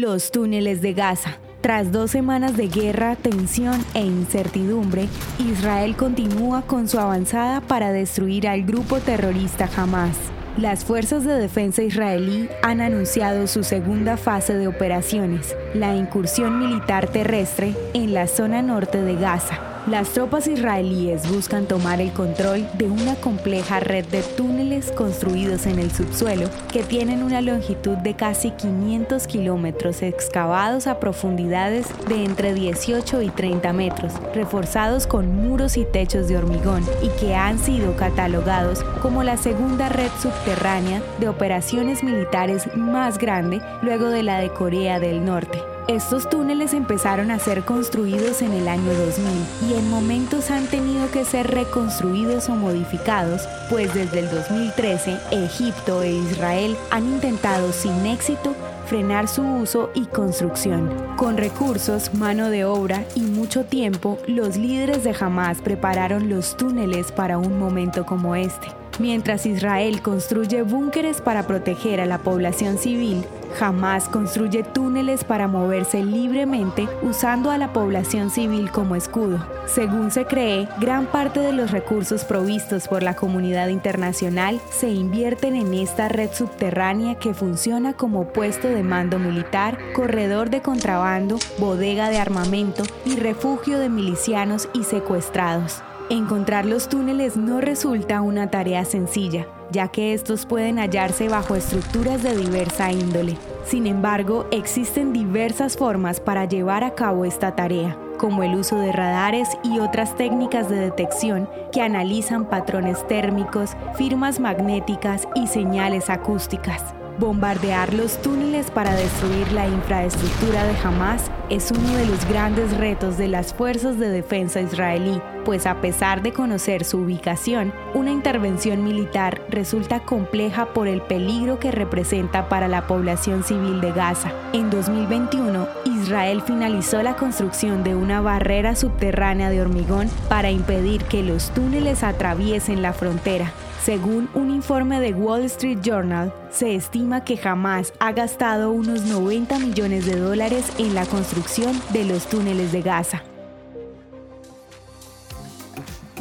Los túneles de Gaza. Tras dos semanas de guerra, tensión e incertidumbre, Israel continúa con su avanzada para destruir al grupo terrorista Hamas. Las fuerzas de defensa israelí han anunciado su segunda fase de operaciones, la incursión militar terrestre en la zona norte de Gaza. Las tropas israelíes buscan tomar el control de una compleja red de túneles construidos en el subsuelo que tienen una longitud de casi 500 kilómetros excavados a profundidades de entre 18 y 30 metros, reforzados con muros y techos de hormigón y que han sido catalogados como la segunda red subterránea de operaciones militares más grande luego de la de Corea del Norte. Estos túneles empezaron a ser construidos en el año 2000 y en momentos han tenido que ser reconstruidos o modificados, pues desde el 2013 Egipto e Israel han intentado sin éxito frenar su uso y construcción. Con recursos, mano de obra y mucho tiempo, los líderes de Hamas prepararon los túneles para un momento como este. Mientras Israel construye búnkeres para proteger a la población civil, Jamás construye túneles para moverse libremente usando a la población civil como escudo. Según se cree, gran parte de los recursos provistos por la comunidad internacional se invierten en esta red subterránea que funciona como puesto de mando militar, corredor de contrabando, bodega de armamento y refugio de milicianos y secuestrados. Encontrar los túneles no resulta una tarea sencilla, ya que estos pueden hallarse bajo estructuras de diversa índole. Sin embargo, existen diversas formas para llevar a cabo esta tarea, como el uso de radares y otras técnicas de detección que analizan patrones térmicos, firmas magnéticas y señales acústicas. Bombardear los túneles para destruir la infraestructura de Hamas es uno de los grandes retos de las fuerzas de defensa israelí, pues a pesar de conocer su ubicación, una intervención militar resulta compleja por el peligro que representa para la población civil de Gaza. En 2021, Israel finalizó la construcción de una barrera subterránea de hormigón para impedir que los túneles atraviesen la frontera. Según un informe de Wall Street Journal, se estima que jamás ha gastado unos 90 millones de dólares en la construcción de los túneles de Gaza.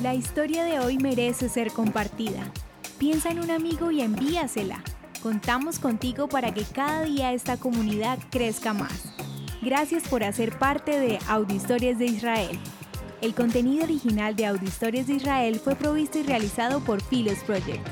La historia de hoy merece ser compartida. Piensa en un amigo y envíasela. Contamos contigo para que cada día esta comunidad crezca más. Gracias por hacer parte de Audio Historias de Israel. El contenido original de Audio Historias de Israel fue provisto y realizado por Philos Project.